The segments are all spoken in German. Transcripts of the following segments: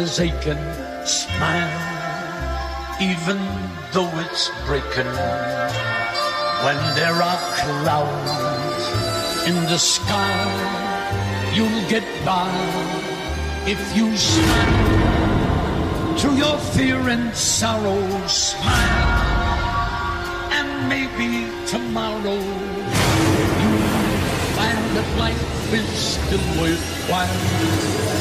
aching, smile, even though it's breaking. When there are clouds in the sky, you'll get by if you smile through your fear and sorrow. Smile, and maybe tomorrow you'll find that life is still worthwhile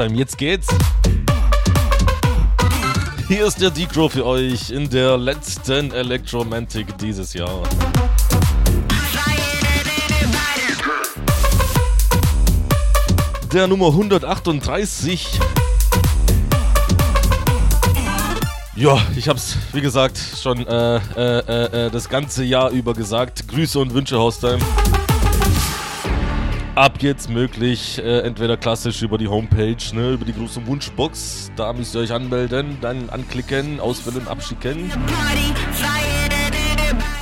Haustime, jetzt geht's. Hier ist der Decro für euch in der letzten Electromantic dieses Jahr. Der Nummer 138. Ja, ich hab's, wie gesagt, schon äh, äh, äh, äh, das ganze Jahr über gesagt. Grüße und Wünsche, Haustime. Ab jetzt möglich, äh, entweder klassisch über die Homepage, ne, über die große Wunschbox. Da müsst ihr euch anmelden, dann anklicken, auswählen, abschicken.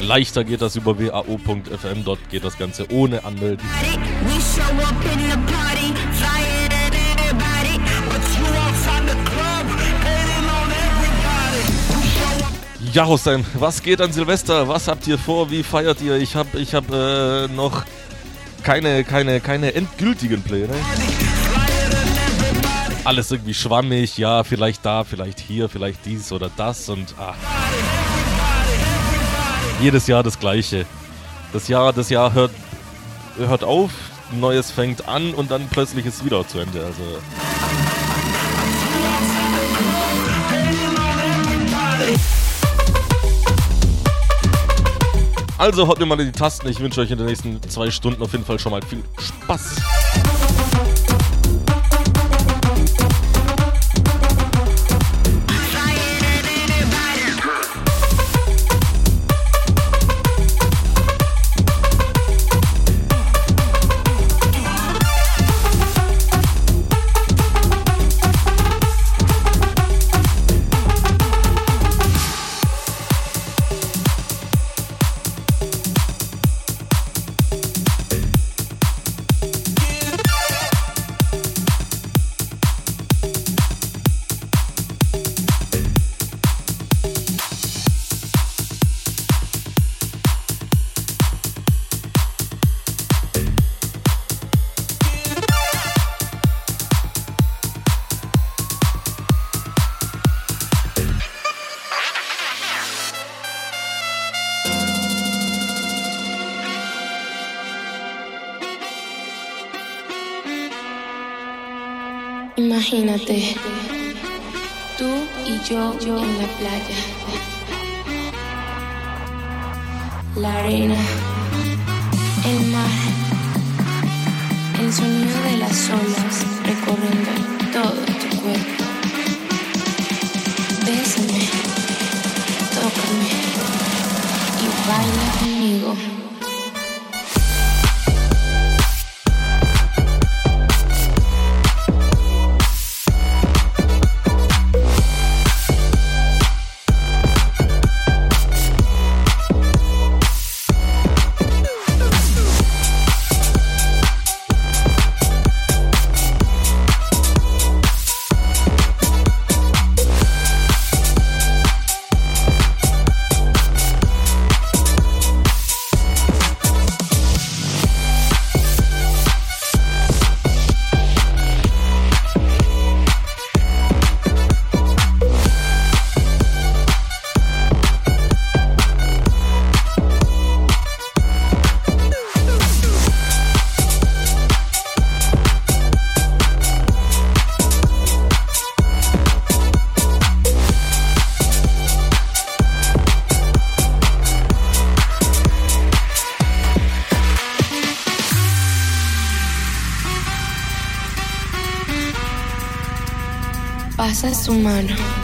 Leichter geht das über wao.fm, dort geht das Ganze ohne Anmelden. Ja, Hossein, was geht an Silvester? Was habt ihr vor? Wie feiert ihr? Ich hab, ich hab äh, noch keine, keine, keine endgültigen Pläne. Alles irgendwie schwammig, ja, vielleicht da, vielleicht hier, vielleicht dies oder das und ah. Jedes Jahr das gleiche. Das Jahr, das Jahr hört, hört auf, Neues fängt an und dann plötzlich ist es wieder zu Ende. Also. Also haut mir mal in die Tasten. Ich wünsche euch in den nächsten zwei Stunden auf jeden Fall schon mal viel Spaß. Playa. humano.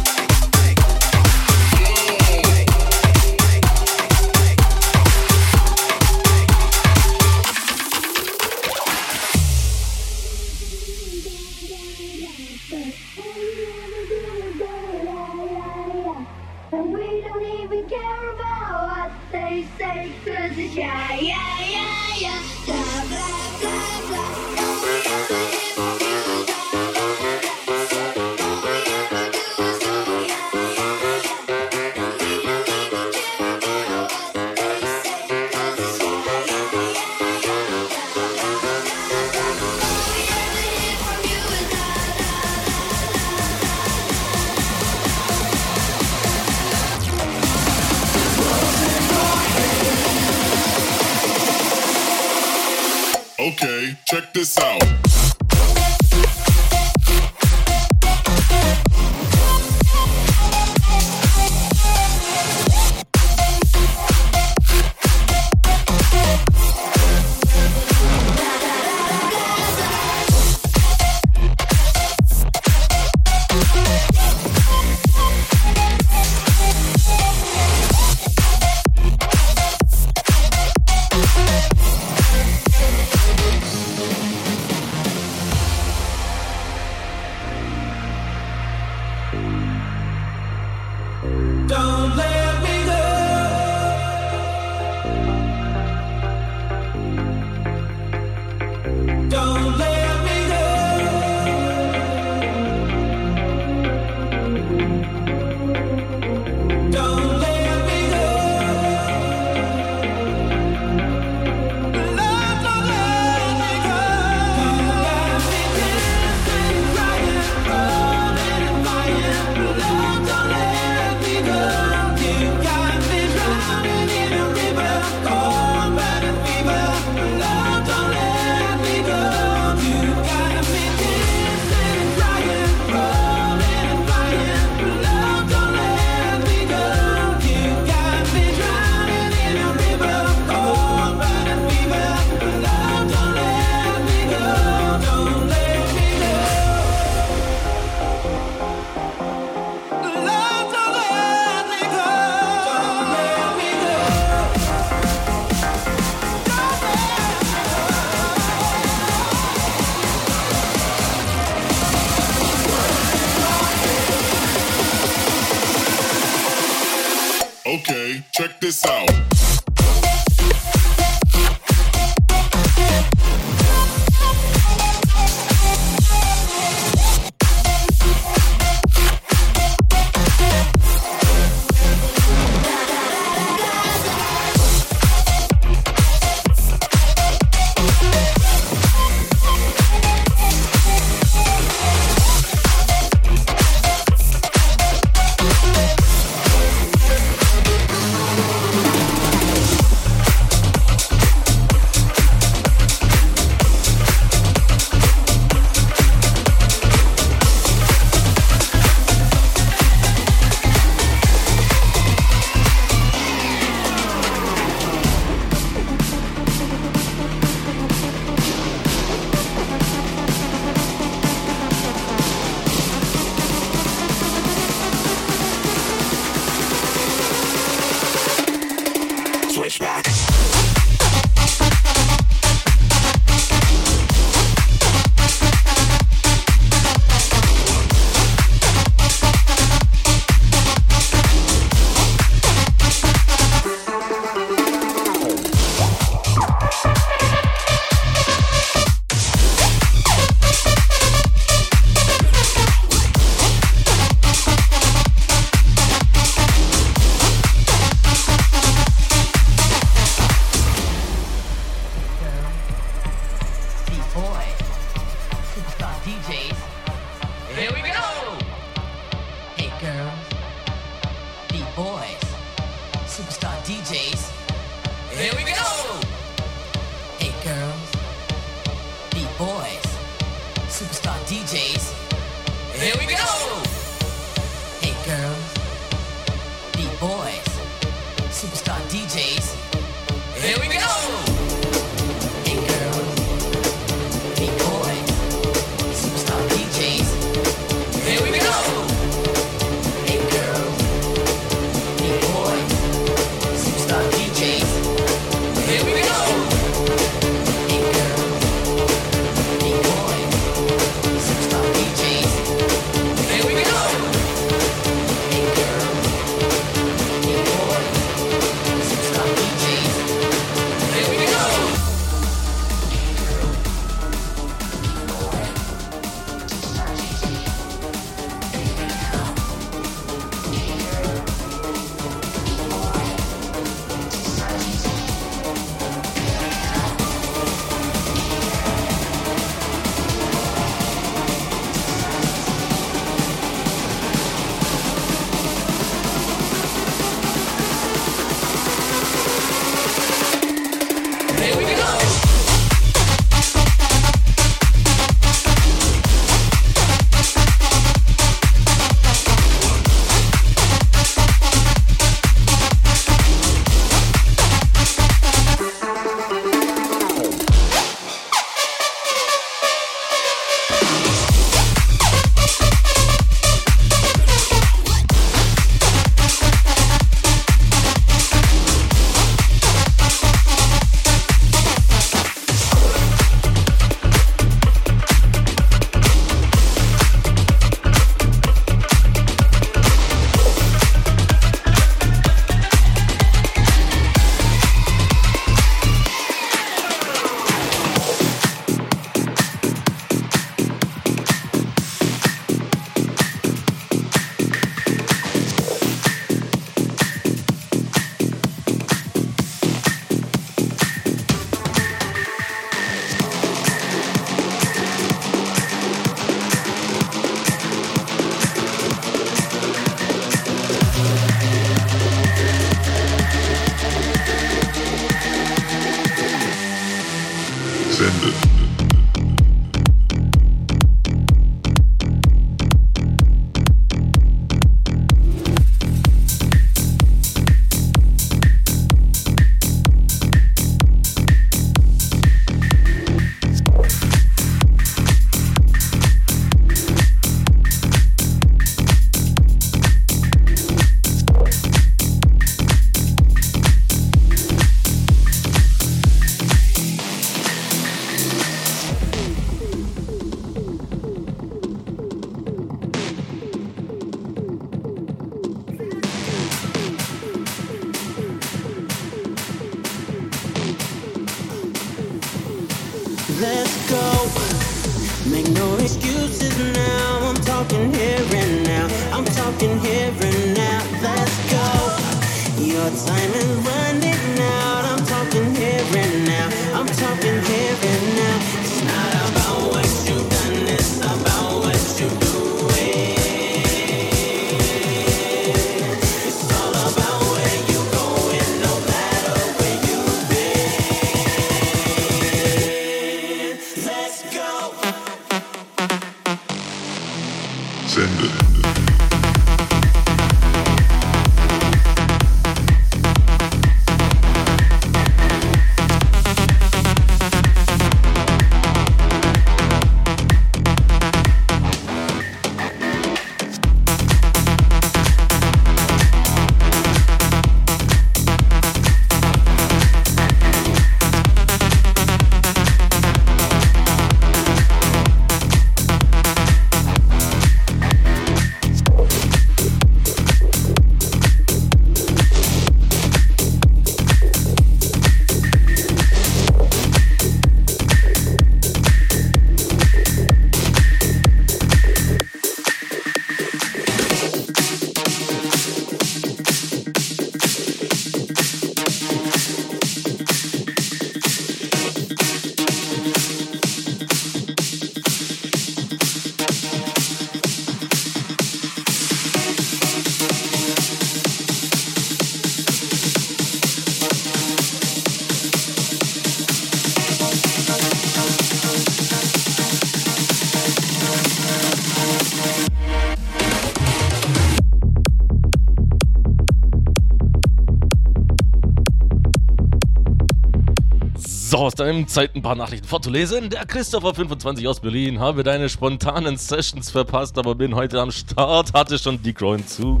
So, aus deinem Zeit ein paar Nachrichten vorzulesen. Der Christopher25 aus Berlin habe deine spontanen Sessions verpasst, aber bin heute am Start, hatte schon die Zug.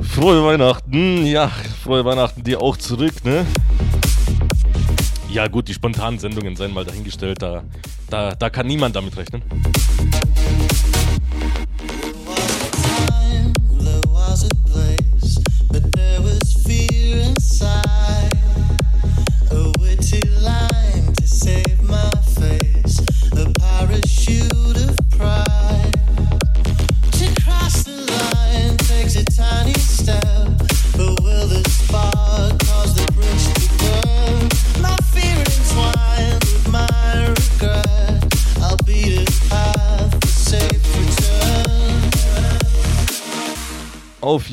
Frohe Weihnachten, ja, frohe Weihnachten dir auch zurück, ne? Ja gut, die spontanen Sendungen seien mal dahingestellt, da, da, da kann niemand damit rechnen.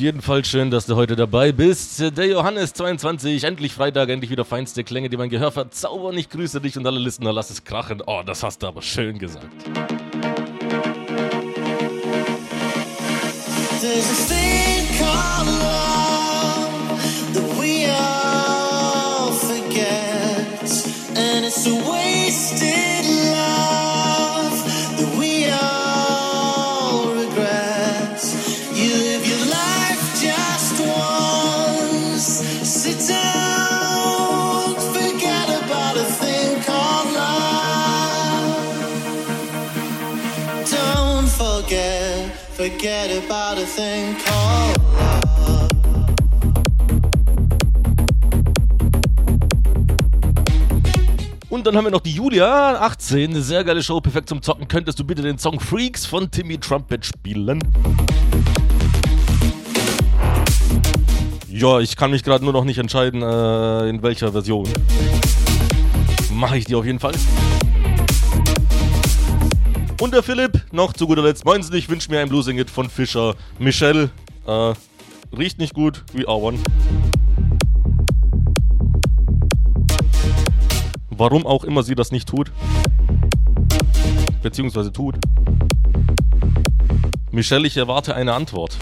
Jeden Fall schön, dass du heute dabei bist. Der Johannes 22, endlich Freitag, endlich wieder feinste Klänge, die mein Gehör verzaubern. Ich grüße dich und alle Listener, lass es krachen. Oh, das hast du aber schön gesagt. There's a forget, about a thing called. Und dann haben wir noch die Julia, 18, eine sehr geile Show, perfekt zum Zocken. Könntest du bitte den Song Freaks von Timmy Trumpet spielen? Ja, ich kann mich gerade nur noch nicht entscheiden, äh, in welcher Version. Mache ich die auf jeden Fall. Und der Philipp, noch zu guter Letzt. Meinen Sie, ich wünsche mir ein Bluesing It von Fischer. Michelle, äh, riecht nicht gut, wie One. Warum auch immer sie das nicht tut. Beziehungsweise tut. Michelle, ich erwarte eine Antwort.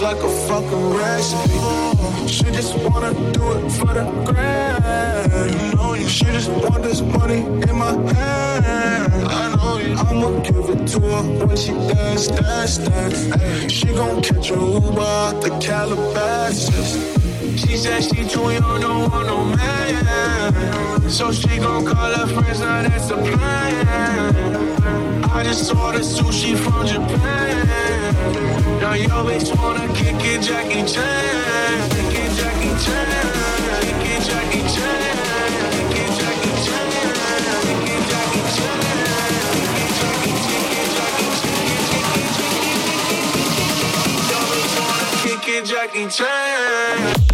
Like a fucking recipe. She just wanna do it for the grand. You know you, she just want this money in my hand. I know you, I'ma give it to her when she dance, dance, dance. She gon' catch a Uber out the Calabasas. Said she too young, don't want no man. So she gon' call her friends, now that's the plan. I just ordered sushi from Japan. Now yo bitch wanna kick it, Jackie Chan. Kick it, Jackie Chan. Kick it, Jackie Chan. Kick it, Jackie Chan. Kick it, Jackie Chan. Jackie, Chan.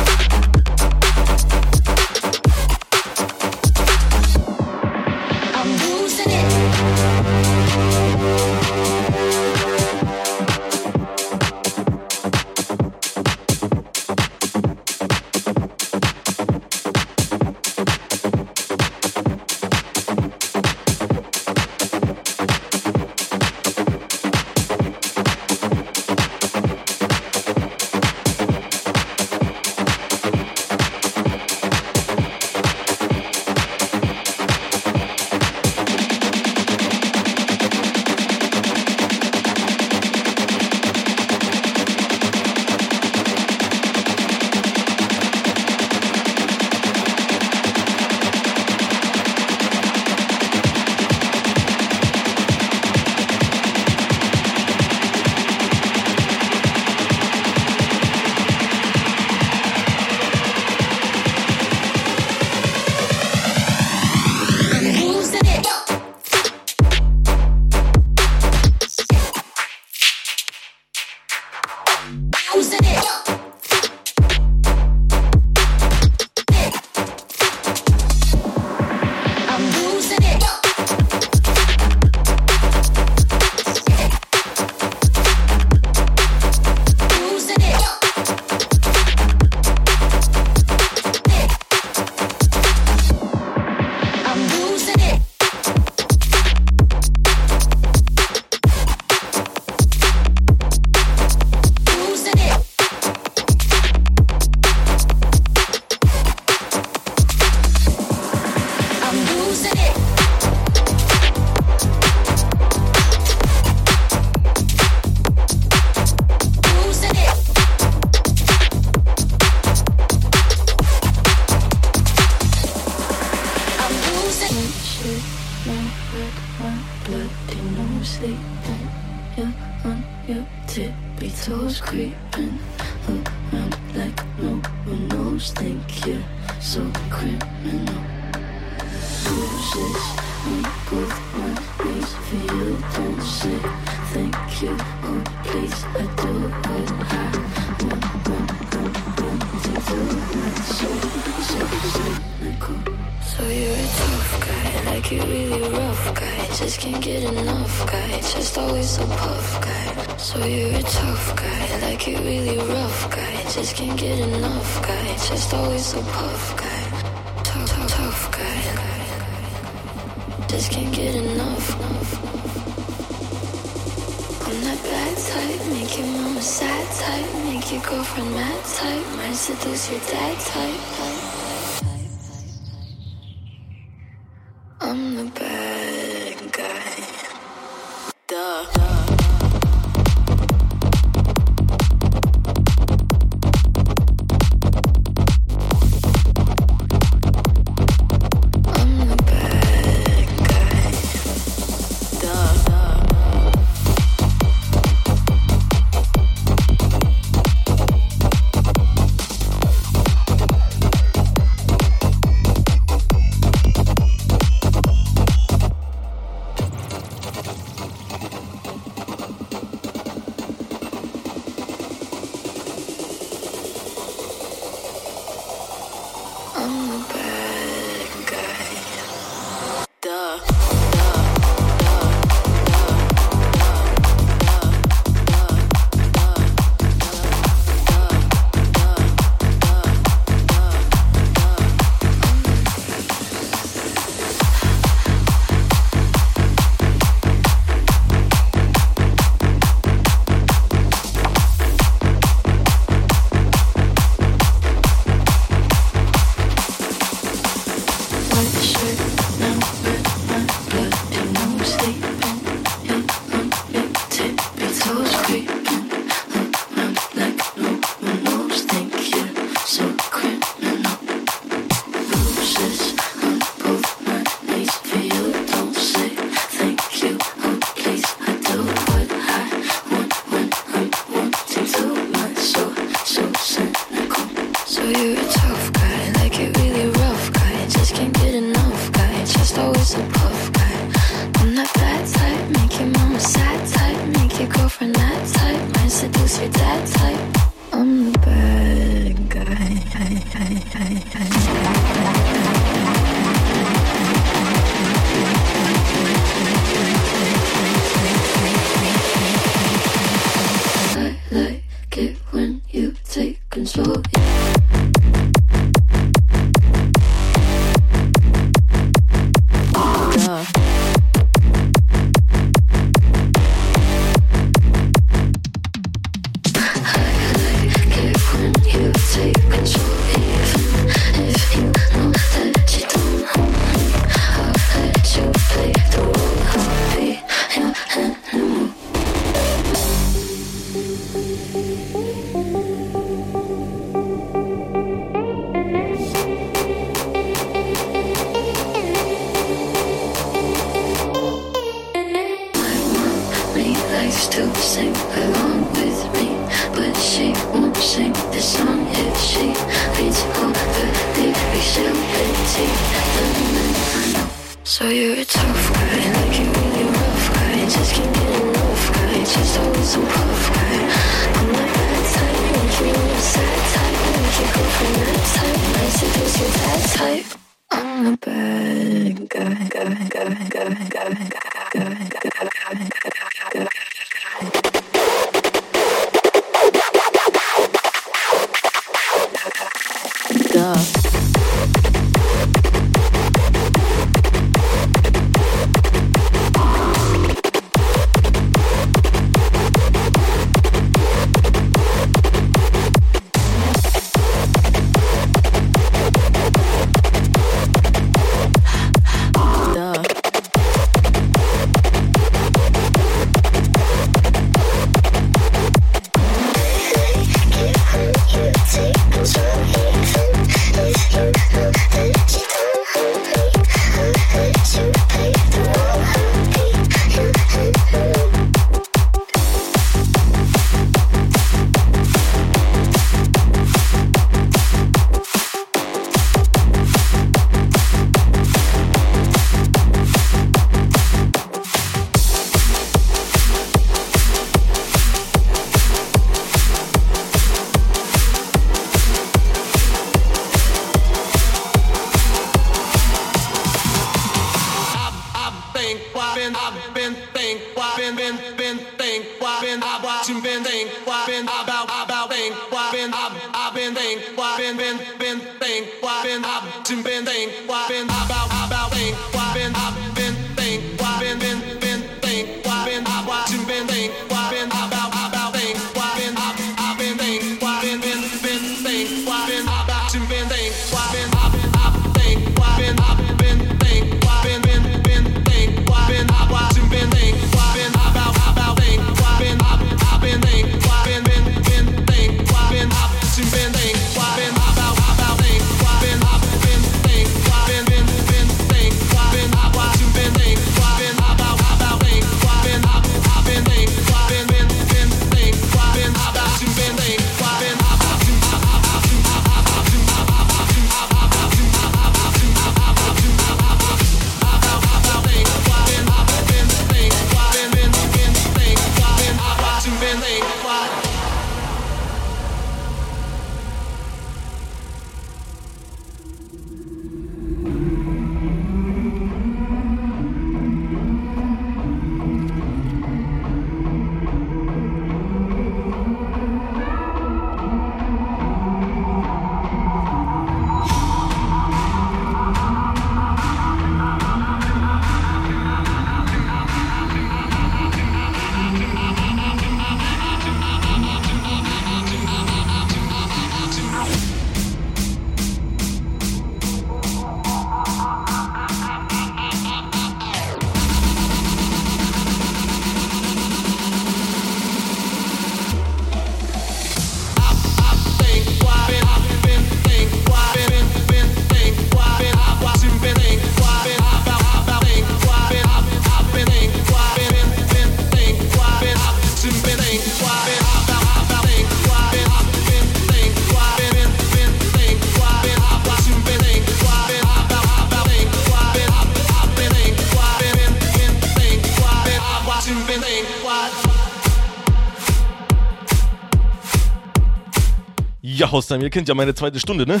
House-Time. Ihr kennt ja meine zweite Stunde, ne?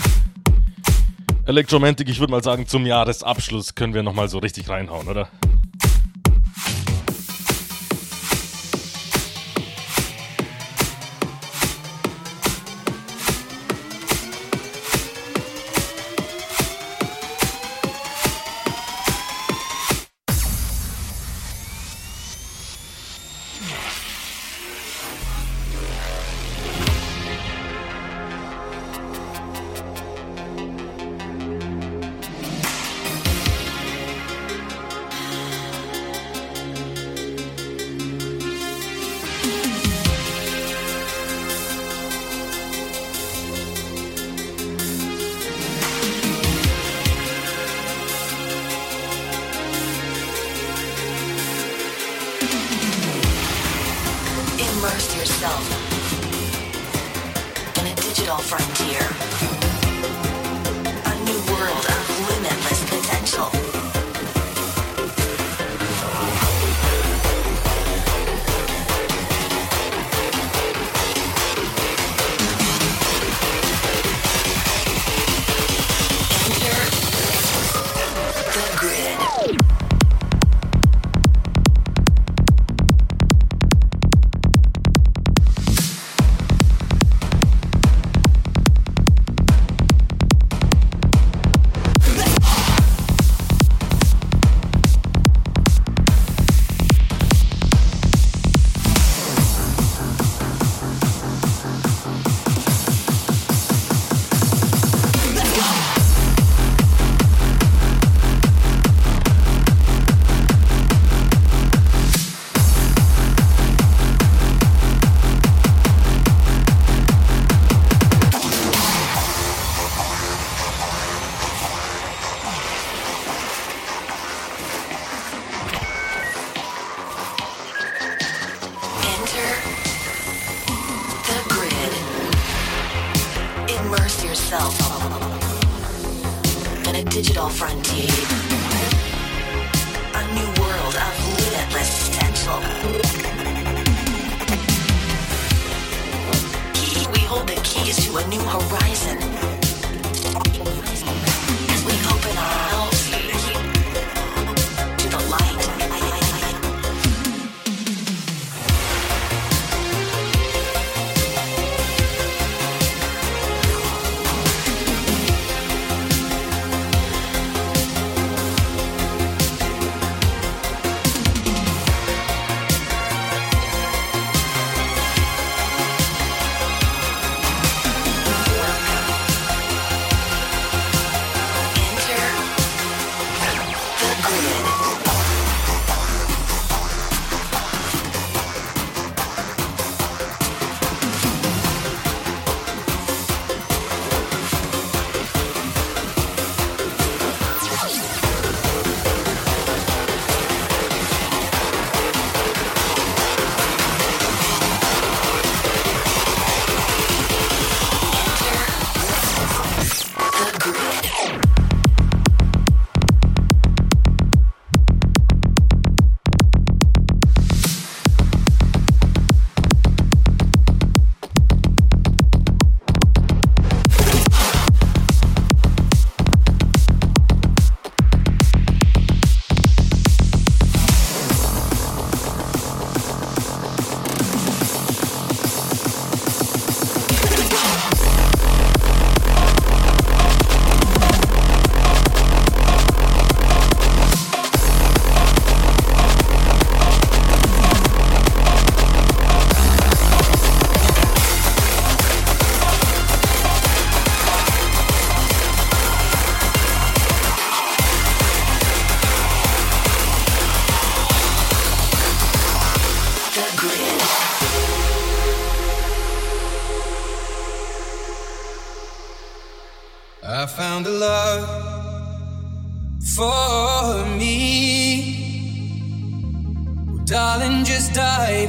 Elektromantik, ich würde mal sagen, zum Jahresabschluss können wir nochmal so richtig reinhauen, oder?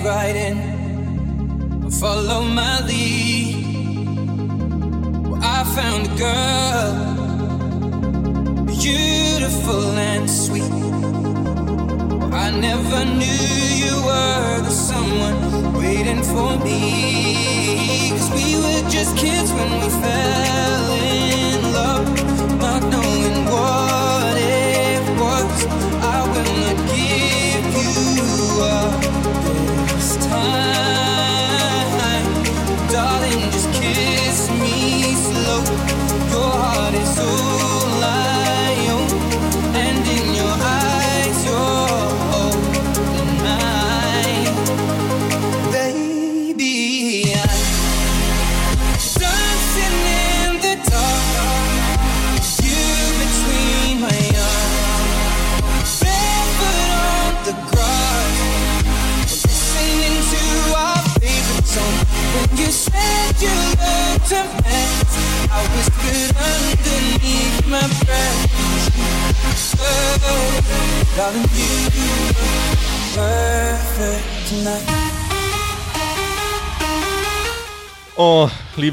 right in.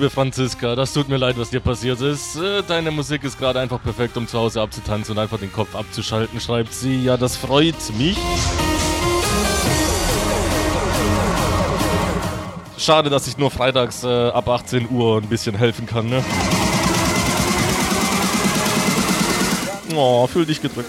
liebe Franziska, das tut mir leid, was dir passiert ist. Äh, deine Musik ist gerade einfach perfekt, um zu Hause abzutanzen und einfach den Kopf abzuschalten, schreibt sie. Ja, das freut mich. Schade, dass ich nur freitags äh, ab 18 Uhr ein bisschen helfen kann, ne? Oh, fühl dich gedrückt.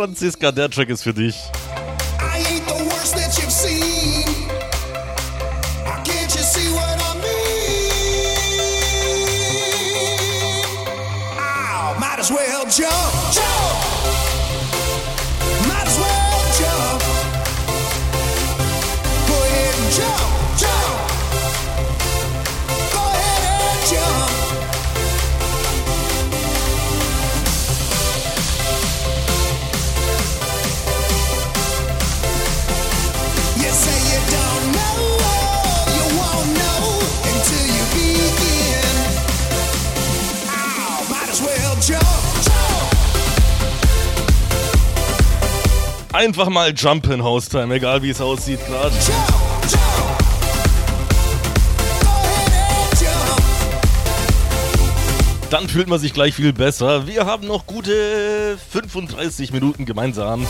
Franziska, der Track ist für dich. Einfach mal jumpen House Time, egal wie es aussieht gerade. Dann fühlt man sich gleich viel besser. Wir haben noch gute 35 Minuten gemeinsam.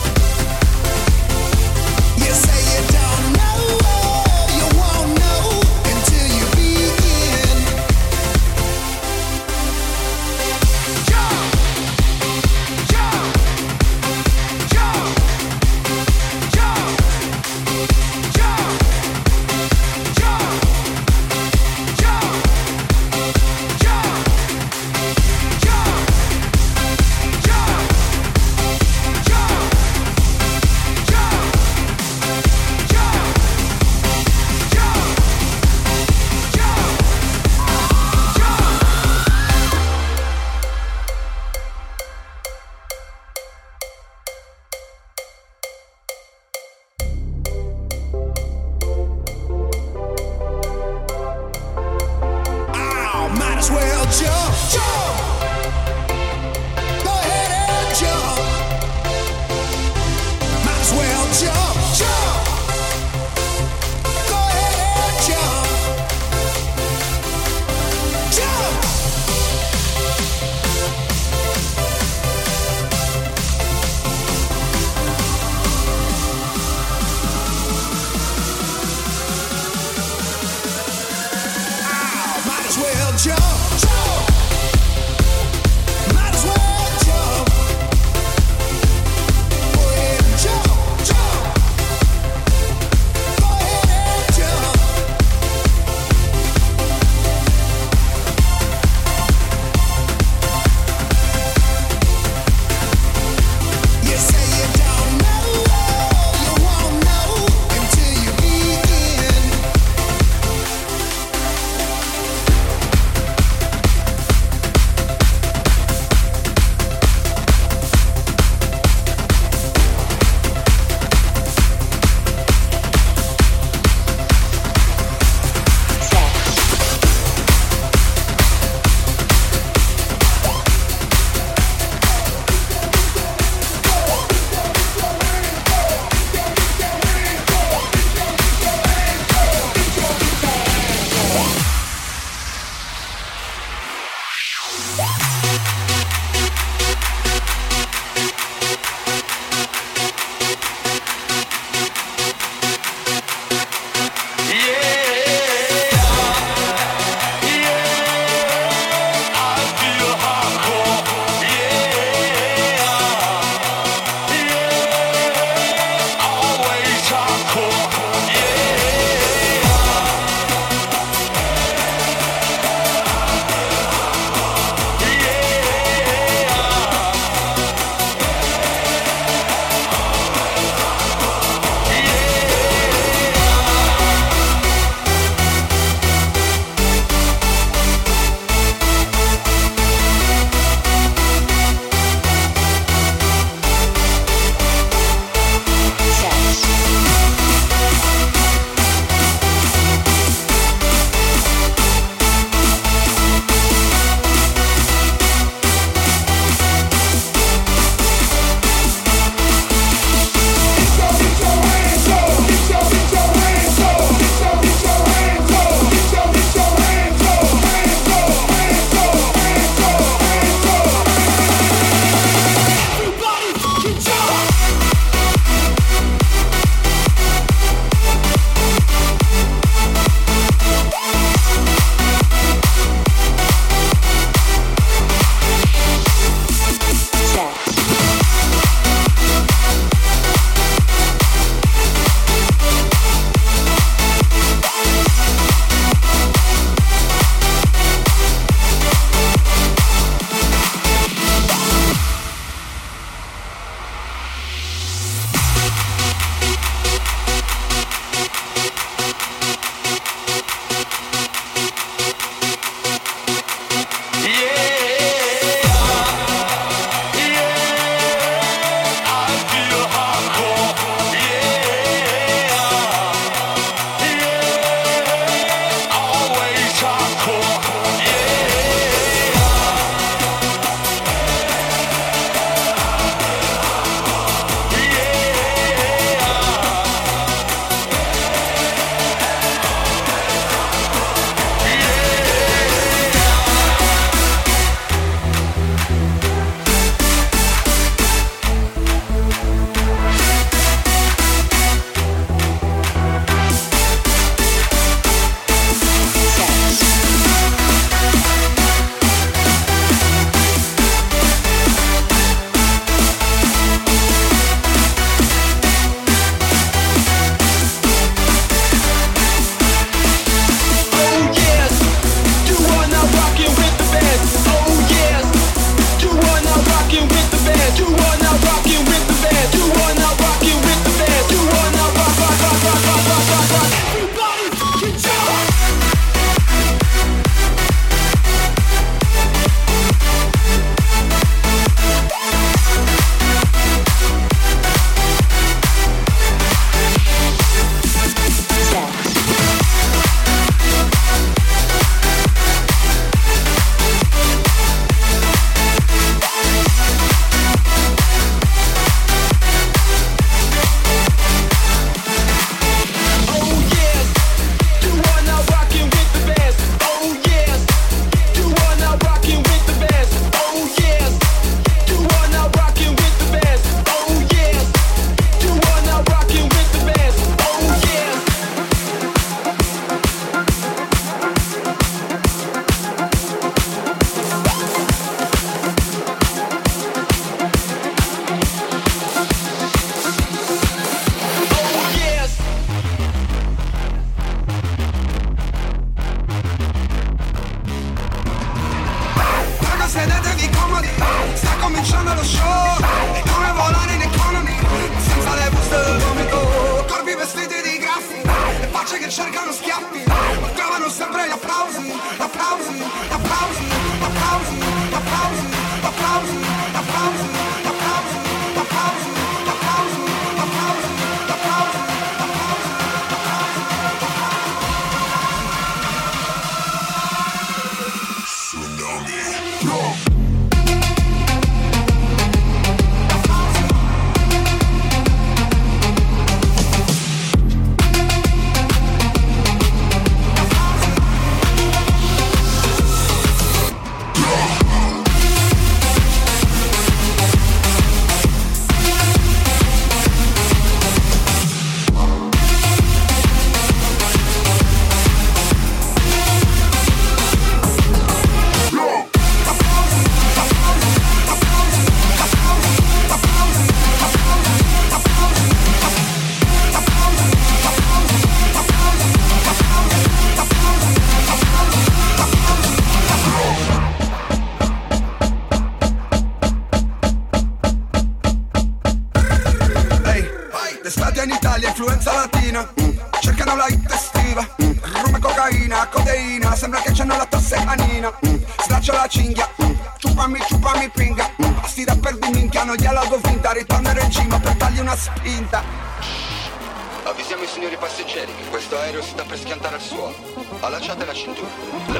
Có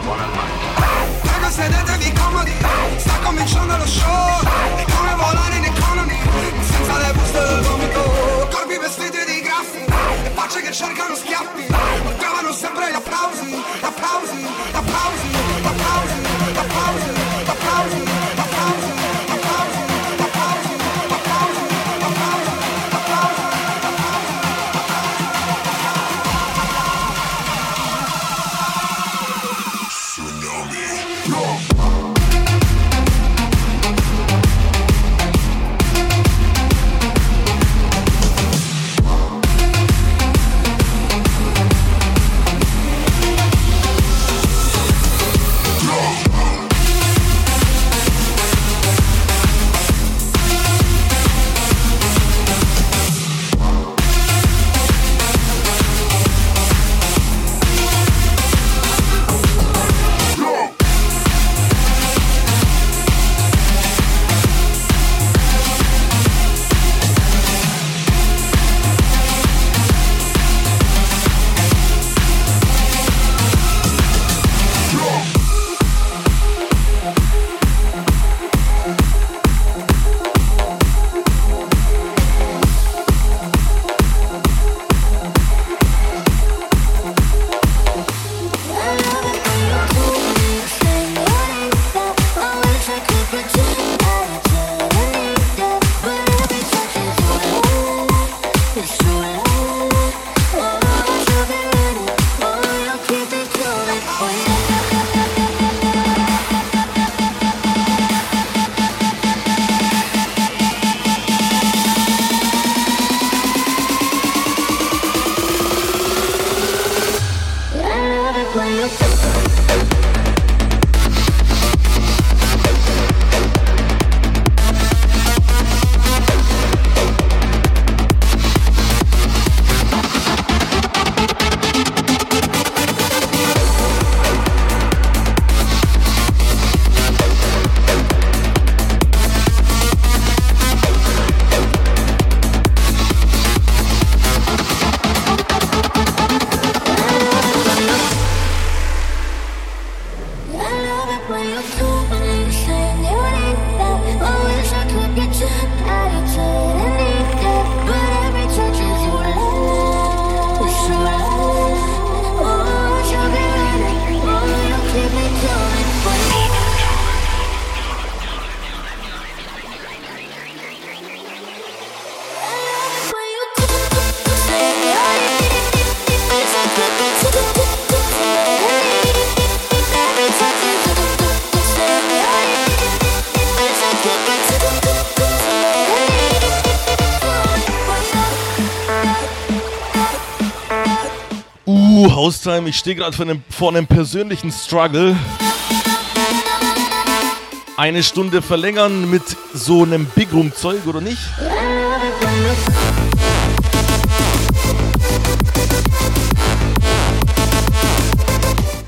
Haustime. Ich stehe gerade vor einem, vor einem persönlichen Struggle. Eine Stunde verlängern mit so einem Big Room Zeug oder nicht?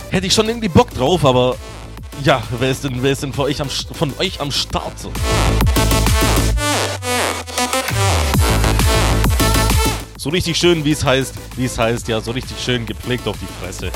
Hätte ich schon irgendwie Bock drauf, aber ja, wer ist denn, wer ist denn von euch am, von euch am Start? So? So richtig schön, wie es heißt, wie es heißt, ja, so richtig schön gepflegt auf die Fresse.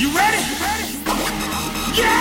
You ready? Yeah!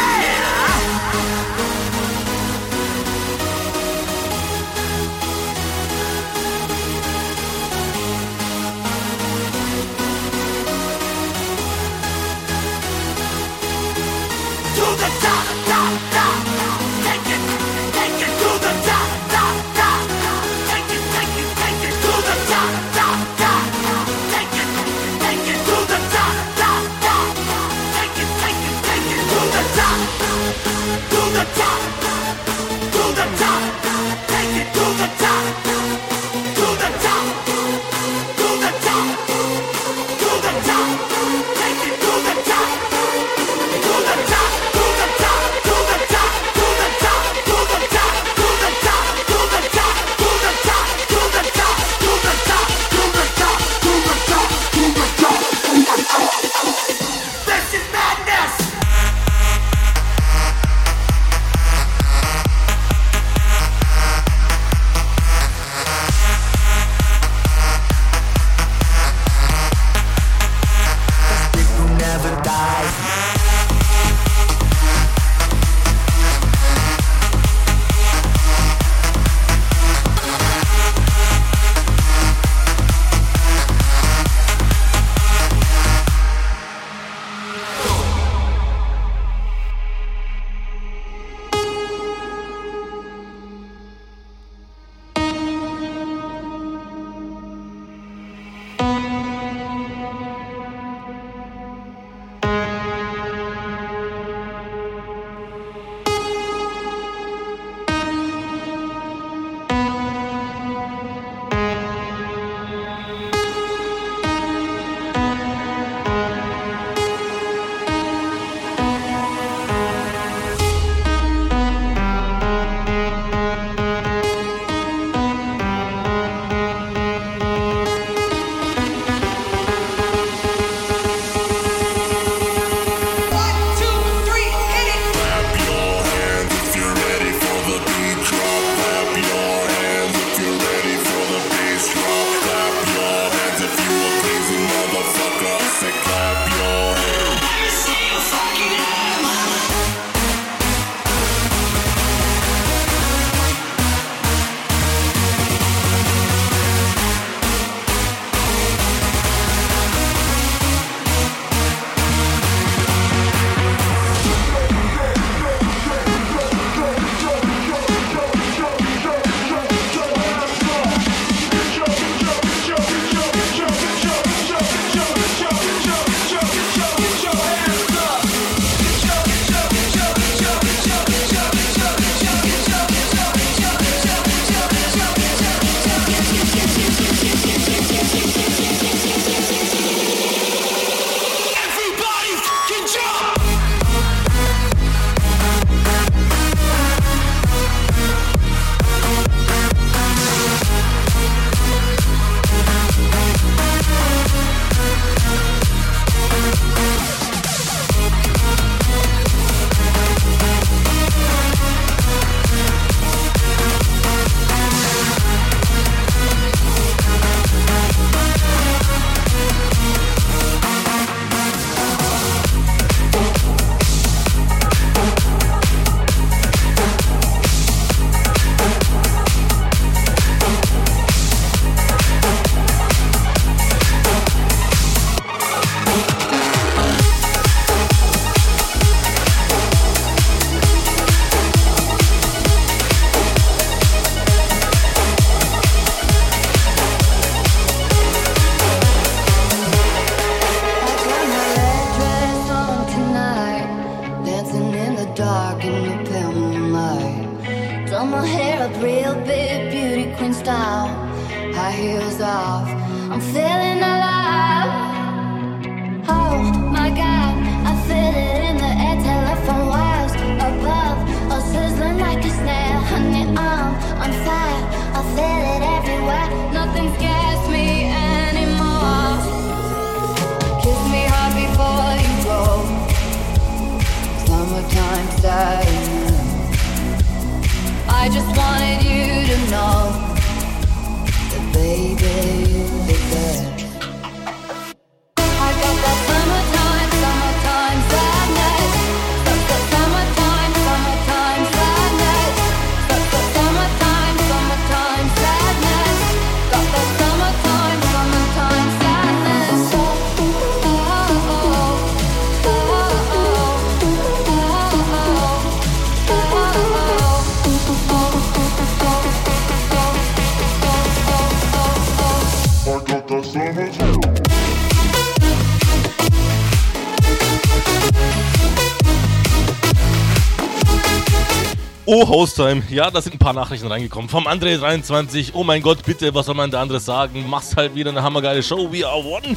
Oh, Haustime. Ja, da sind ein paar Nachrichten reingekommen. Vom André23. Oh mein Gott, bitte, was soll man da anderes sagen? Machst halt wieder eine hammergeile Show. We are one.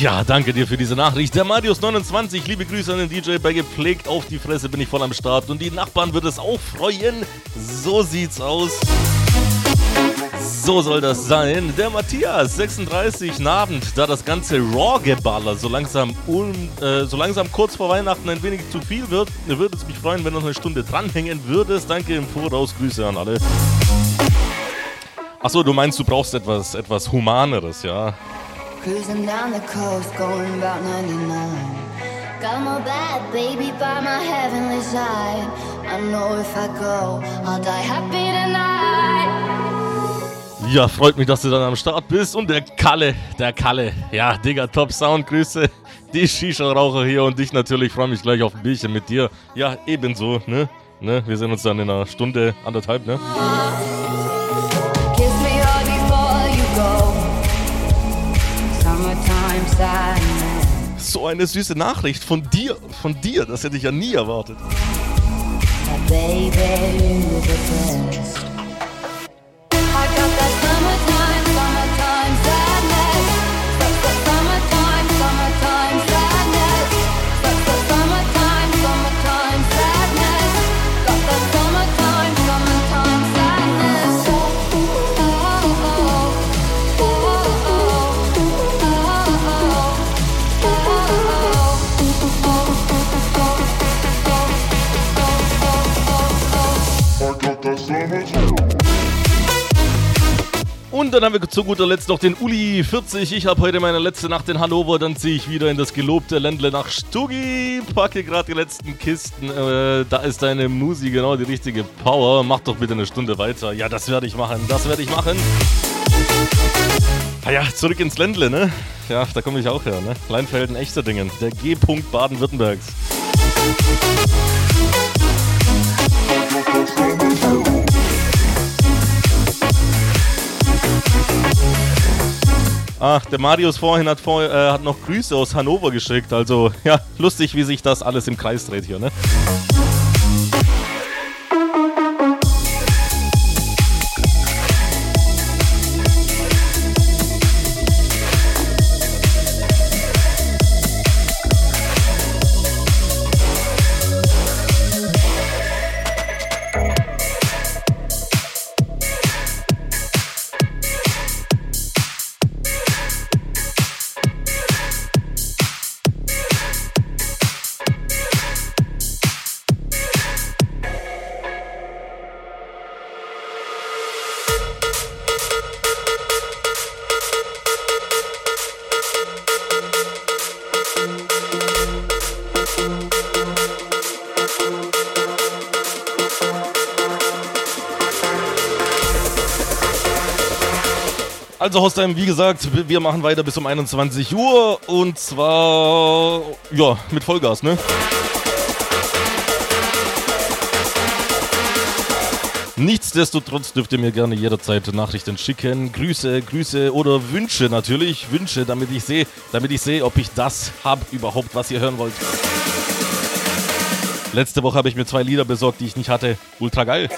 Ja, danke dir für diese Nachricht. Der Marius29, liebe Grüße an den DJ. Bei gepflegt auf die Fresse bin ich voll am Start. Und die Nachbarn wird es auch freuen. So sieht's aus. So soll das sein. Der Matthias, 36, Abend, da das ganze Raw-Geballer so langsam, äh, so langsam kurz vor Weihnachten ein wenig zu viel wird, würde es mich freuen, wenn du noch eine Stunde dranhängen würdest. Danke im Voraus, Grüße an alle. Achso, du meinst, du brauchst etwas, etwas Humaneres, ja? Cruising down the coast, going about 99. Got my bad baby by my heavenly side. I know if I go, I'll die happy tonight. Ja, freut mich, dass du dann am Start bist. Und der Kalle, der Kalle. Ja, Digga, Top Sound, Grüße. Die Shisha-Raucher hier und dich natürlich. Freue mich gleich auf ein Bierchen mit dir. Ja, ebenso, ne? ne? Wir sehen uns dann in einer Stunde, anderthalb, ne? Kiss me hard before you go. Summertime sadness. So eine süße Nachricht von dir, von dir. Das hätte ich ja nie erwartet. Baby, Und dann haben wir zu guter Letzt noch den Uli 40. Ich habe heute meine letzte Nacht in Hannover. Dann ziehe ich wieder in das gelobte Ländle nach Stuggi. Packe gerade die letzten Kisten. Äh, da ist deine Musi genau die richtige Power. Mach doch bitte eine Stunde weiter. Ja, das werde ich machen. Das werde ich machen. Ah ja, zurück ins Ländle, ne? Ja, da komme ich auch her, ne? Kleinfelden, echter Dingen. Der G-Punkt Baden-Württembergs. Ach, der Marius vorhin hat, vor, äh, hat noch Grüße aus Hannover geschickt. Also, ja, lustig, wie sich das alles im Kreis dreht hier, ne? Hostheim, wie gesagt, wir machen weiter bis um 21 Uhr und zwar ja mit Vollgas, ne? Nichtsdestotrotz dürft ihr mir gerne jederzeit Nachrichten schicken, Grüße, Grüße oder Wünsche natürlich, Wünsche, damit ich sehe, damit ich sehe, ob ich das habe überhaupt, was ihr hören wollt. Letzte Woche habe ich mir zwei Lieder besorgt, die ich nicht hatte. Ultra geil.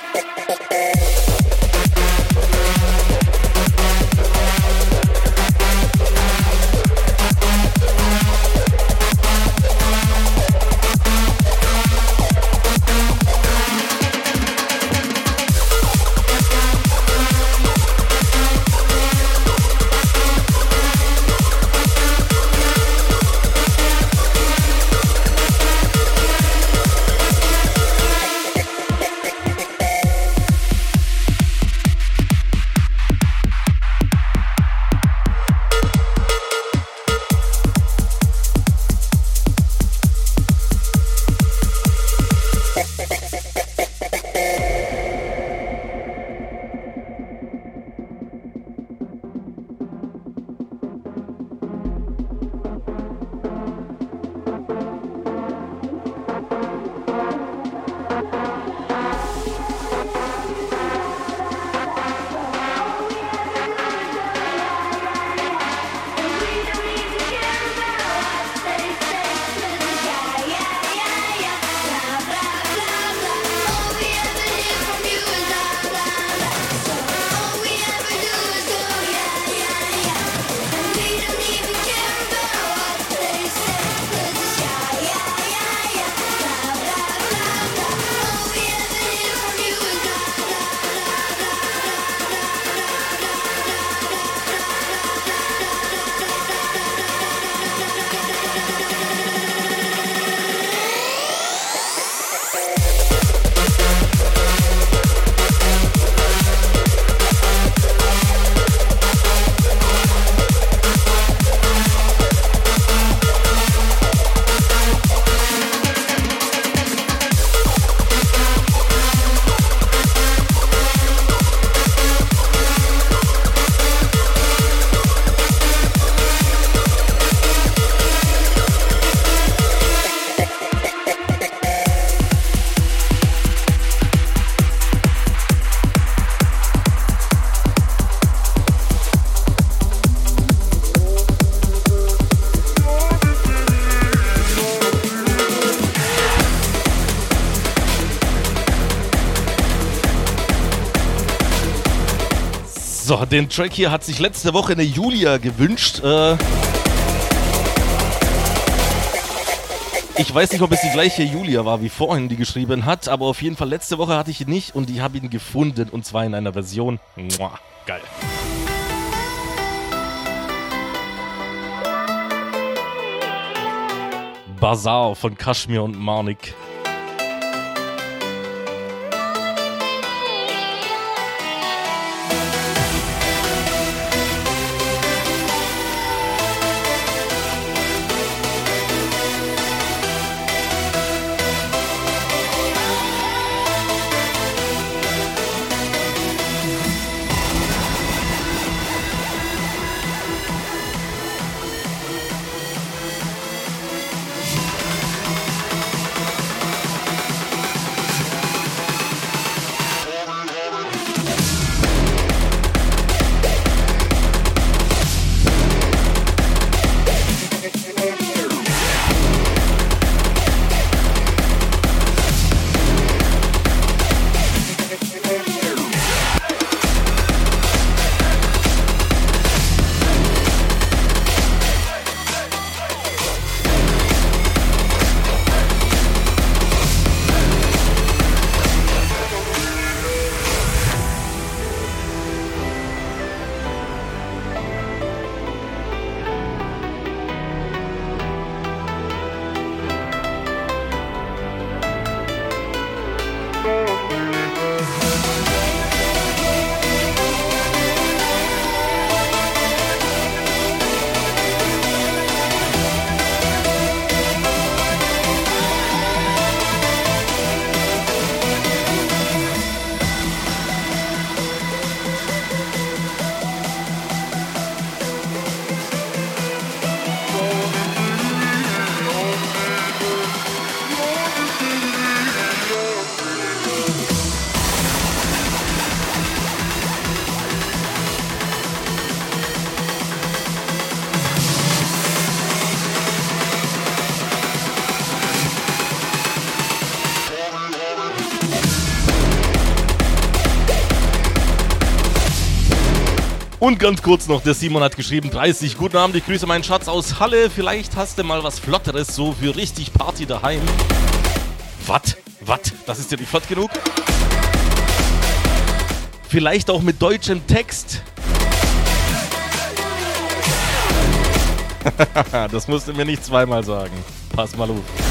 Den Track hier hat sich letzte Woche eine Julia gewünscht. Äh, ich weiß nicht, ob es die gleiche Julia war wie vorhin, die geschrieben hat, aber auf jeden Fall letzte Woche hatte ich ihn nicht und ich habe ihn gefunden und zwar in einer Version. Mua, geil. Bazaar von Kashmir und Marnik. Ganz kurz noch, der Simon hat geschrieben, 30, guten Abend, ich grüße meinen Schatz aus Halle. Vielleicht hast du mal was Flotteres, so für richtig Party daheim. Was? Was? Das ist ja nicht flott genug? Vielleicht auch mit deutschem Text. das musst du mir nicht zweimal sagen. Pass mal auf.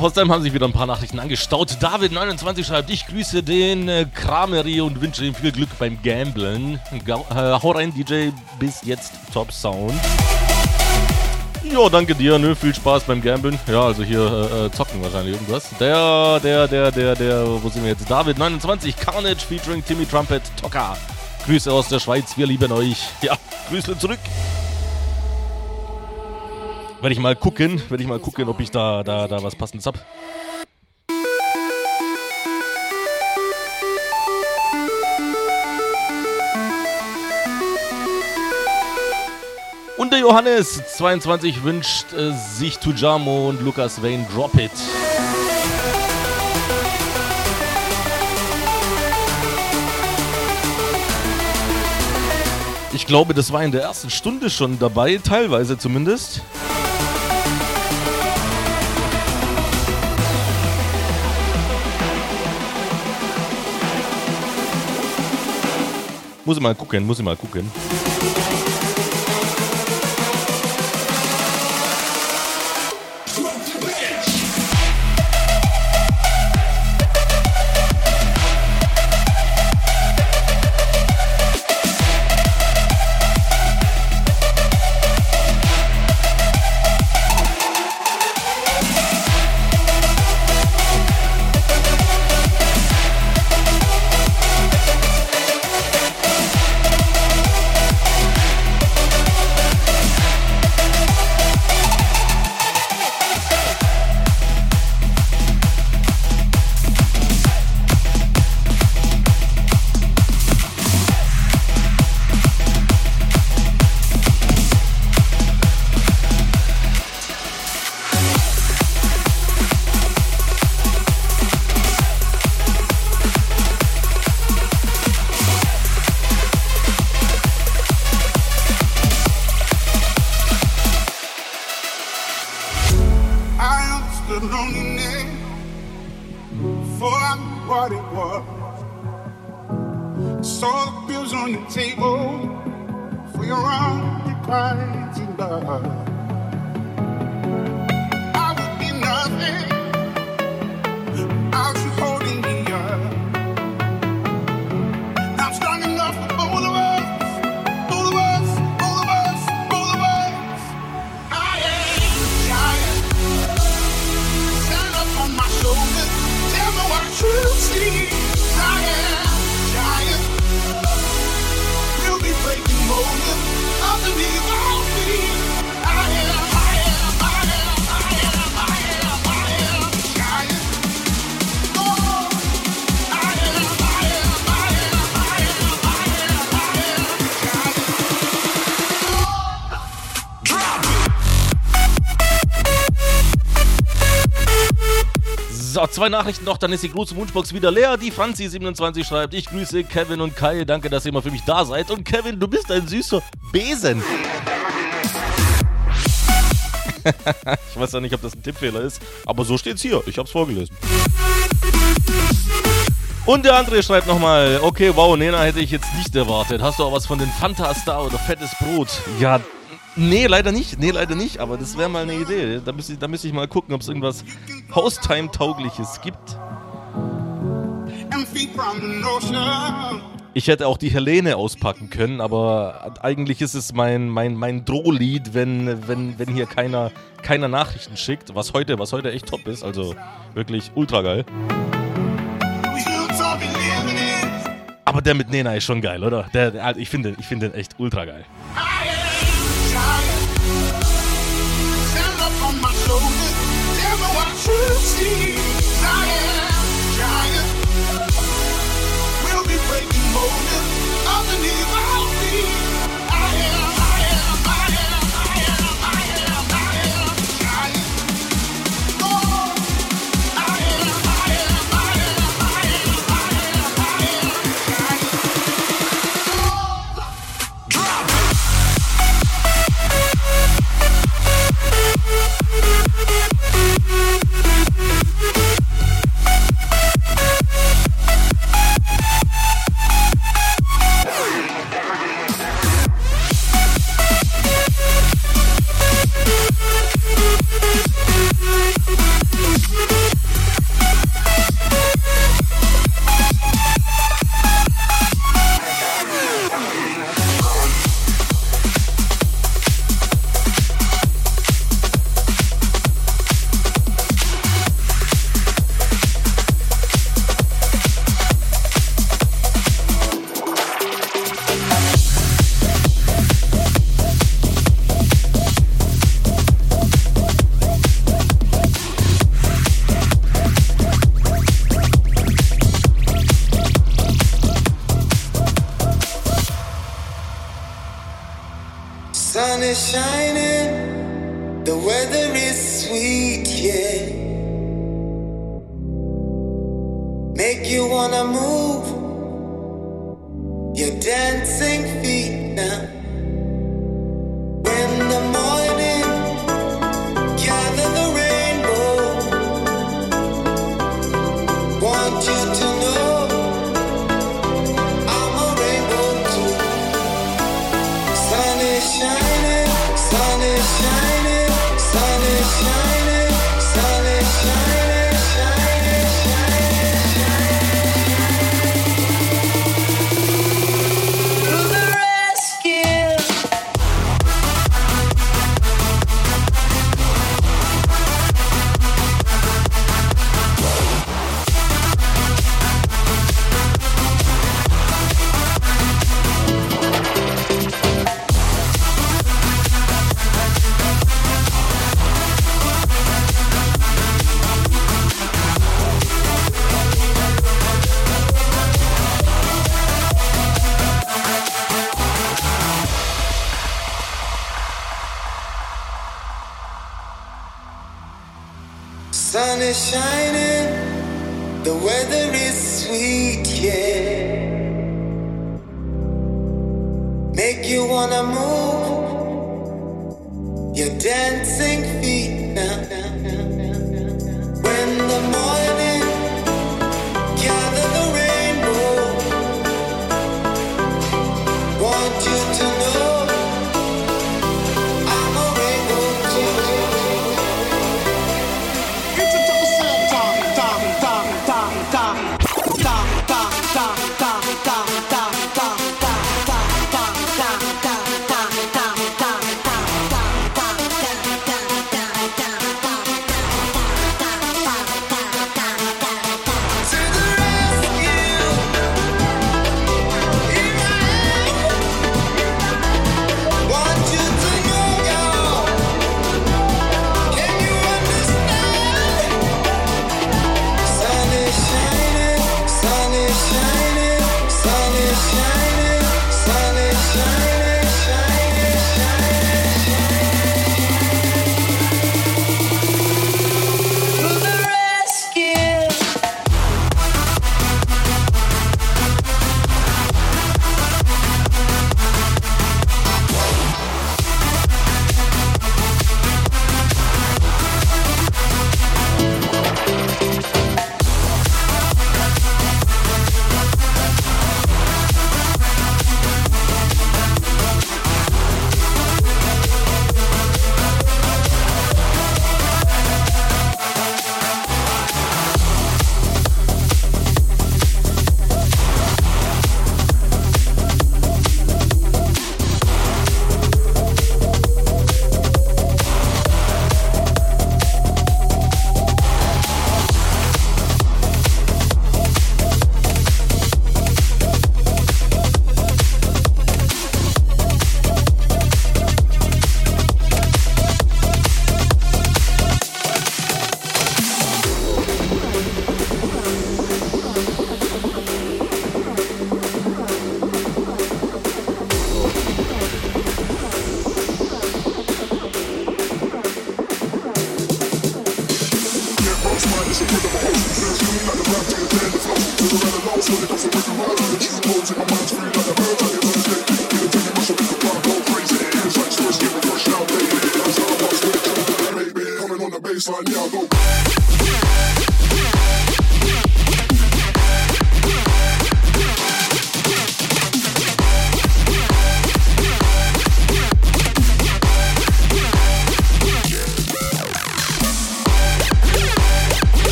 So, aus dem haben sich wieder ein paar Nachrichten angestaut. David29 schreibt, ich grüße den äh, Krameri und wünsche ihm viel Glück beim Gamblen. Ga äh, hau rein, DJ, bis jetzt Top Sound. Ja, danke dir, ne? Viel Spaß beim Gamblen. Ja, also hier äh, äh, zocken wahrscheinlich irgendwas. Der, der, der, der, der, wo sind wir jetzt? David29, Carnage featuring Timmy Trumpet, Toka. Grüße aus der Schweiz, wir lieben euch. Ja, Grüße zurück. Werde ich mal gucken, werde ich mal gucken, ob ich da, da, da was passendes hab. Und der Johannes 22 wünscht äh, sich Tujamo und Lukas Wayne Drop It. Ich glaube, das war in der ersten Stunde schon dabei, teilweise zumindest. Muss ich mal gucken, muss ich mal gucken. Zwei Nachrichten noch, dann ist die große Wunschbox wieder leer. Die Franzi27 schreibt, ich grüße Kevin und Kai, danke, dass ihr immer für mich da seid. Und Kevin, du bist ein süßer Besen. ich weiß ja nicht, ob das ein Tippfehler ist, aber so steht's hier. Ich hab's vorgelesen. Und der andere schreibt nochmal, okay, wow, Nena hätte ich jetzt nicht erwartet. Hast du auch was von den Fanta-Star oder fettes Brot? Ja, nee, leider nicht. Nee, leider nicht, aber das wäre mal eine Idee. Da müsste ich, da müsste ich mal gucken, ob es irgendwas Haustime-taugliches gibt. Ich hätte auch die Helene auspacken können, aber eigentlich ist es mein, mein, mein Drohlied, wenn, wenn, wenn hier keiner, keiner Nachrichten schickt, was heute, was heute echt top ist. Also wirklich ultra geil. Aber der mit Nena ist schon geil, oder? Der, der, ich finde ich finde den echt ultra geil. Stand see.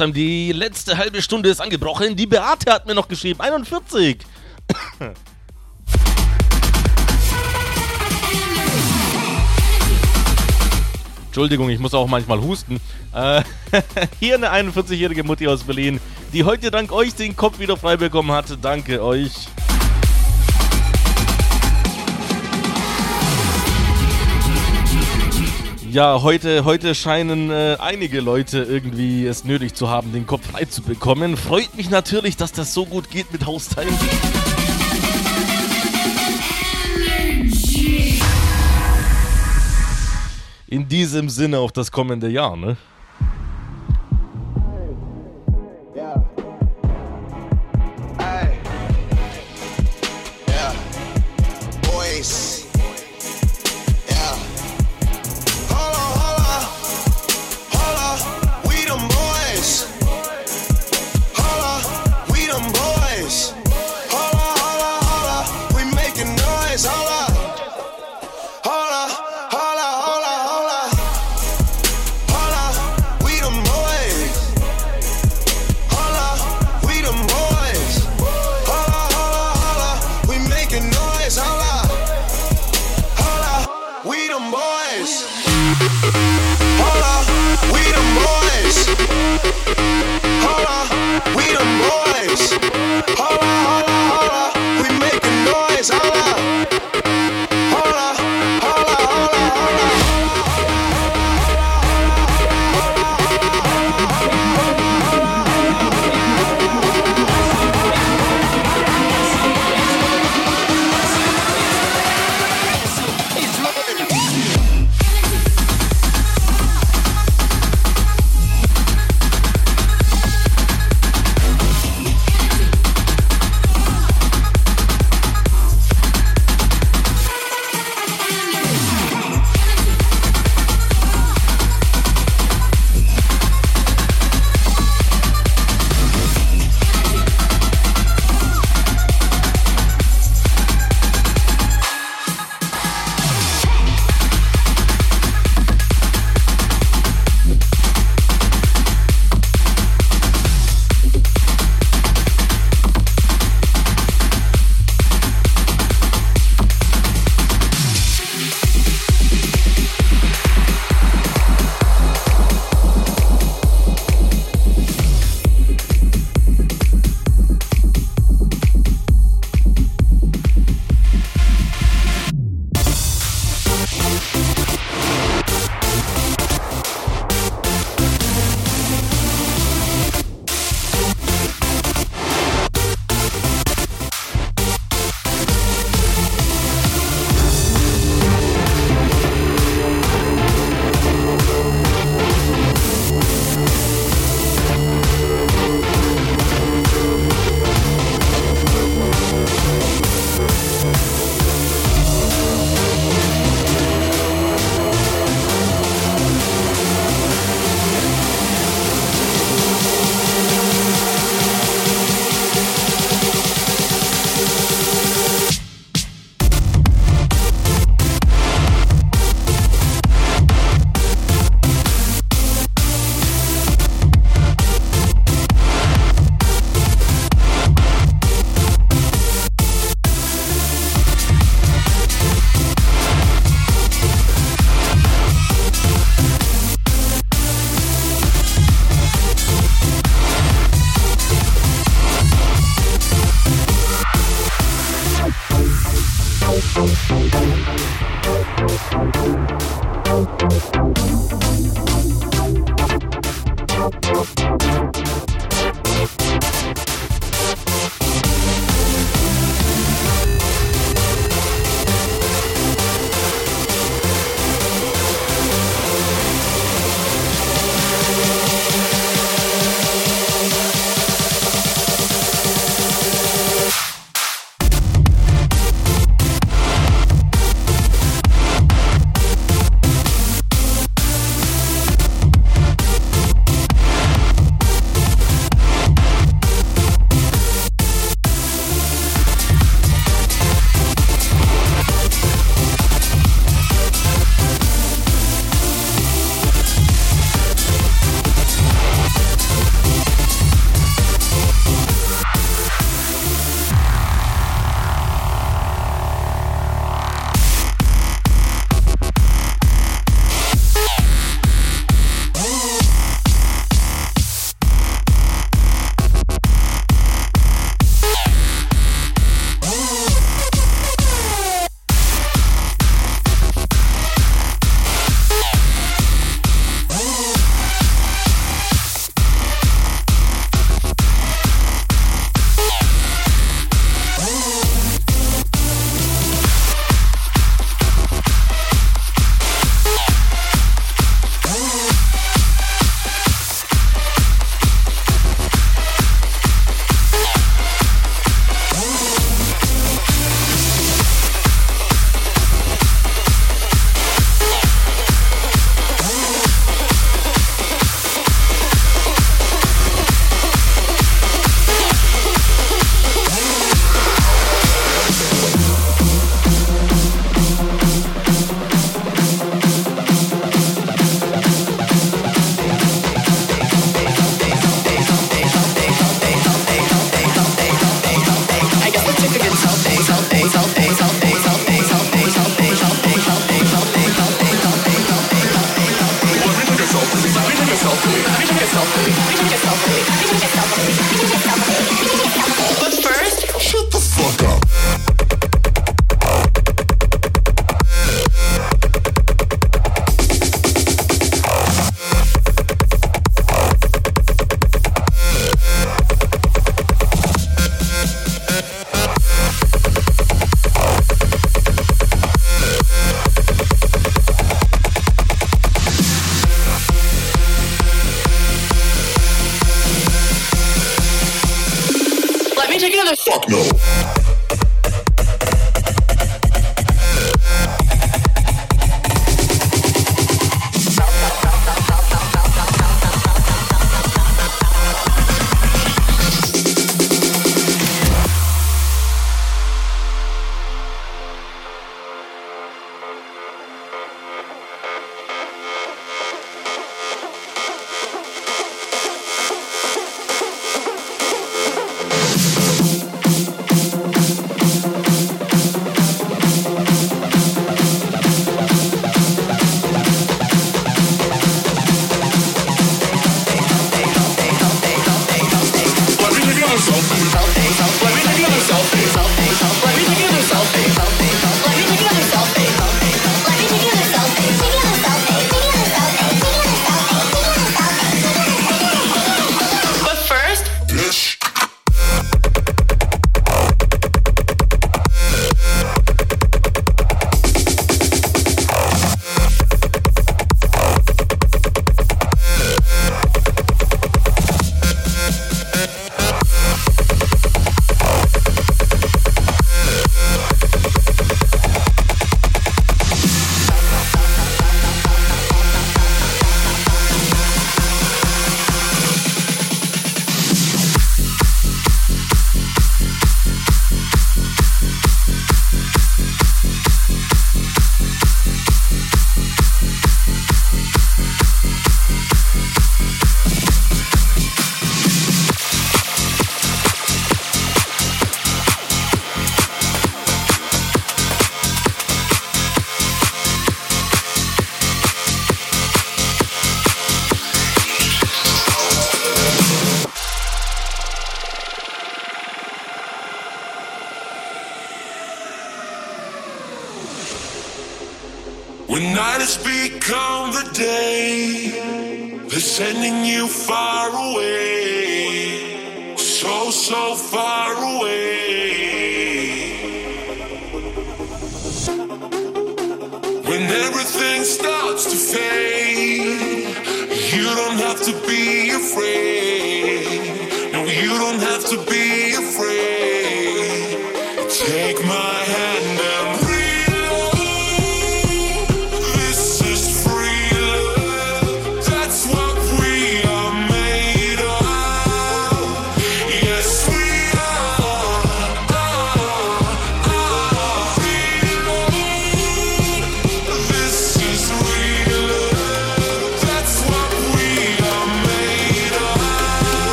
Sam, die letzte halbe Stunde ist angebrochen. Die Beate hat mir noch geschrieben. 41. Entschuldigung, ich muss auch manchmal husten. Äh, hier eine 41-jährige Mutti aus Berlin, die heute dank euch den Kopf wieder frei bekommen hat. Danke euch. Ja, heute, heute scheinen äh, einige Leute irgendwie es nötig zu haben, den Kopf frei zu bekommen. Freut mich natürlich, dass das so gut geht mit Hausteilen. In diesem Sinne auf das kommende Jahr, ne?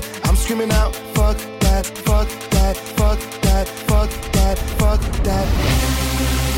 That, I'm screaming out, fuck that, fuck that, fuck that, fuck that, fuck that,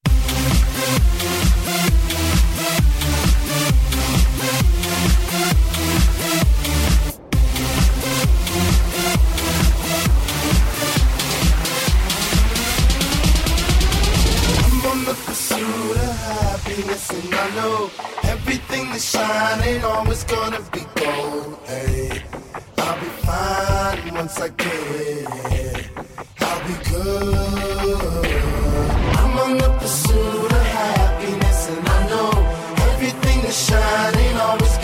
I know everything that's shining always gonna be gold. Hey, I'll be fine once I get it. I'll be good. I'm on the pursuit of happiness, and I know everything that shine ain't always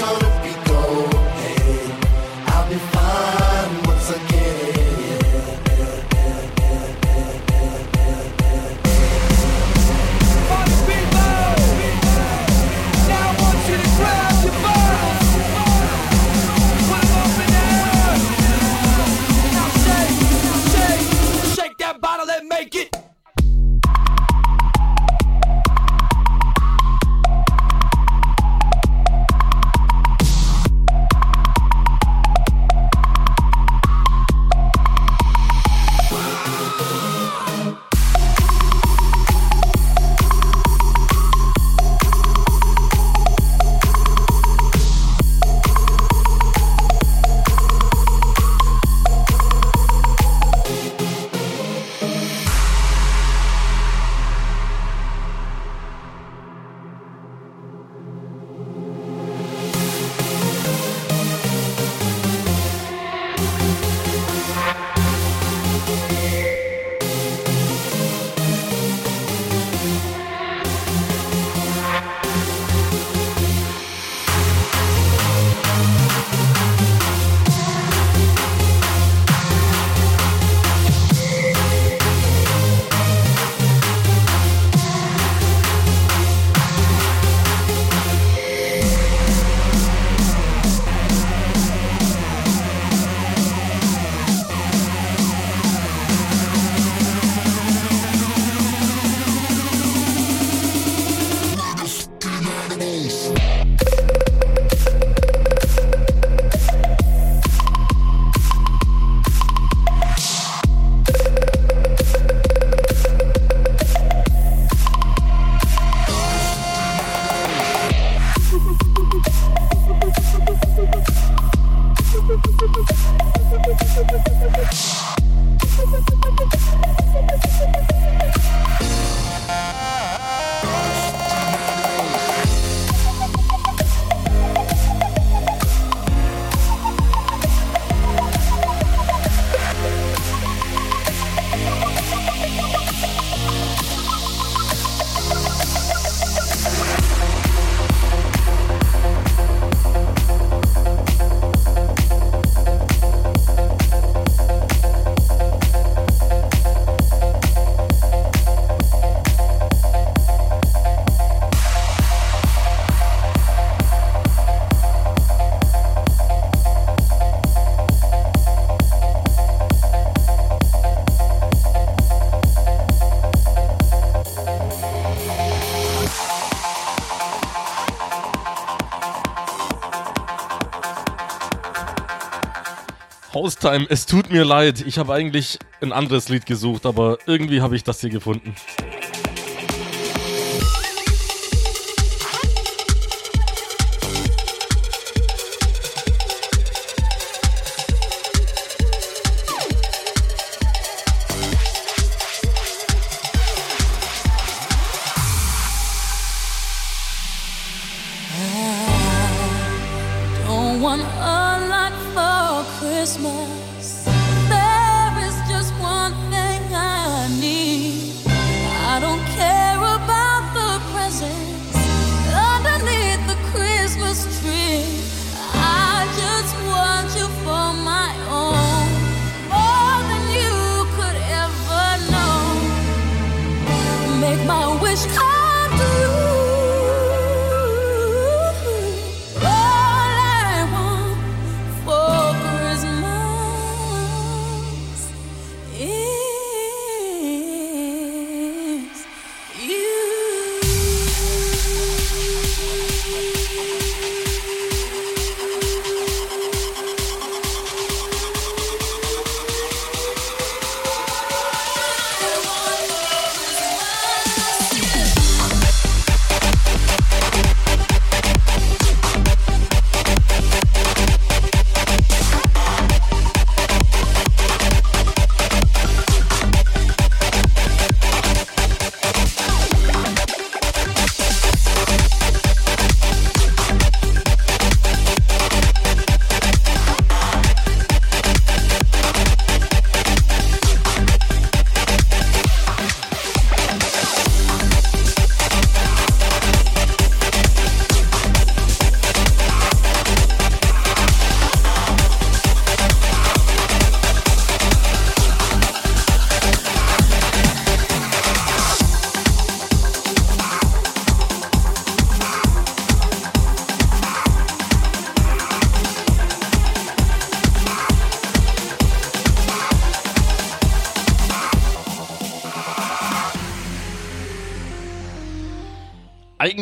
Haustime, es tut mir leid. Ich habe eigentlich ein anderes Lied gesucht, aber irgendwie habe ich das hier gefunden.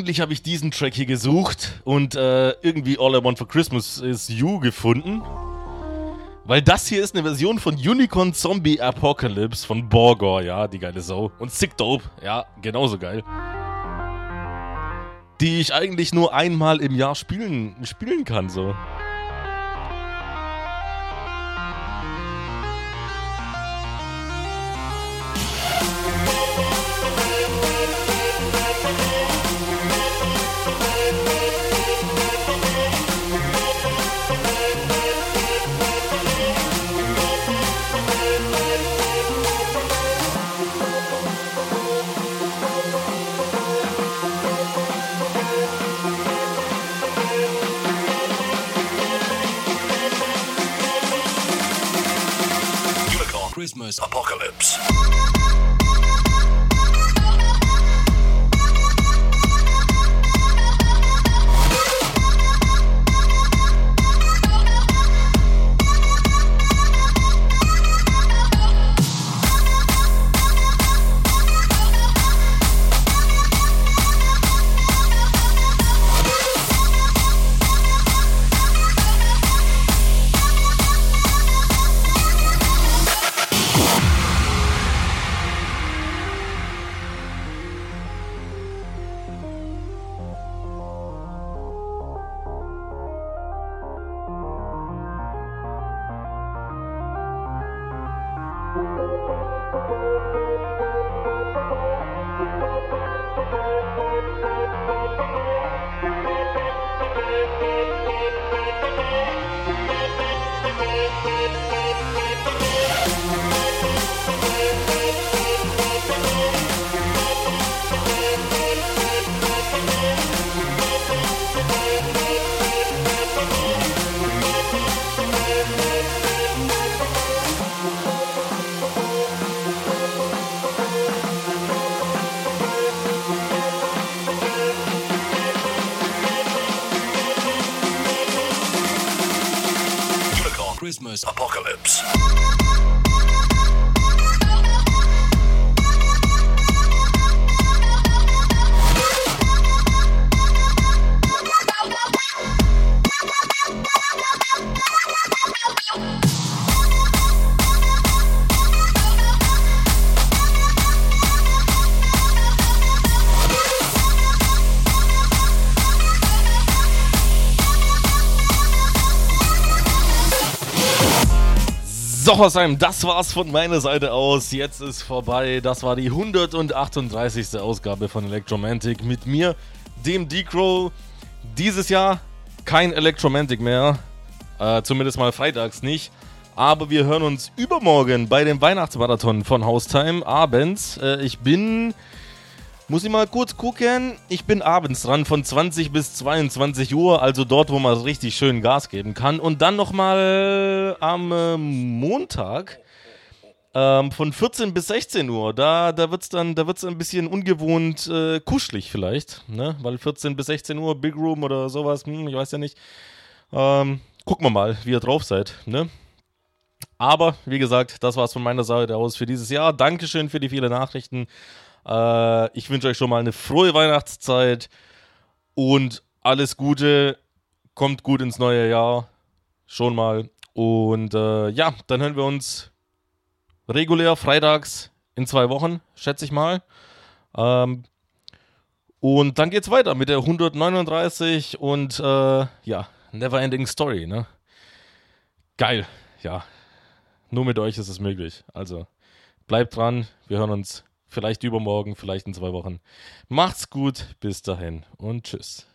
Eigentlich habe ich diesen Track hier gesucht und äh, irgendwie All I Want for Christmas is You gefunden. Weil das hier ist eine Version von Unicorn Zombie Apocalypse von Borgor, ja, die geile Sau. Und Sick Dope, ja, genauso geil. Die ich eigentlich nur einmal im Jahr spielen, spielen kann, so. So, Hossheim, das war's von meiner Seite aus. Jetzt ist vorbei. Das war die 138. Ausgabe von Electromantic mit mir, dem D-Crow. Dieses Jahr kein Electromantic mehr. Äh, zumindest mal freitags nicht. Aber wir hören uns übermorgen bei dem Weihnachtsmarathon von Haustime abends. Äh, ich bin. Muss ich mal kurz gucken. Ich bin abends dran von 20 bis 22 Uhr, also dort, wo man richtig schön Gas geben kann. Und dann nochmal am äh, Montag ähm, von 14 bis 16 Uhr. Da, da wird es dann da wird's ein bisschen ungewohnt äh, kuschelig vielleicht. Ne? Weil 14 bis 16 Uhr, Big Room oder sowas, hm, ich weiß ja nicht. Ähm, gucken wir mal, wie ihr drauf seid. Ne? Aber wie gesagt, das war's von meiner Seite aus für dieses Jahr. Dankeschön für die vielen Nachrichten. Äh, ich wünsche euch schon mal eine frohe Weihnachtszeit und alles Gute. Kommt gut ins neue Jahr. Schon mal. Und äh, ja, dann hören wir uns regulär freitags in zwei Wochen, schätze ich mal. Ähm, und dann geht's weiter mit der 139 und äh, ja, Neverending Story, ne? Geil, ja. Nur mit euch ist es möglich. Also bleibt dran, wir hören uns vielleicht übermorgen, vielleicht in zwei Wochen. Macht's gut, bis dahin und tschüss.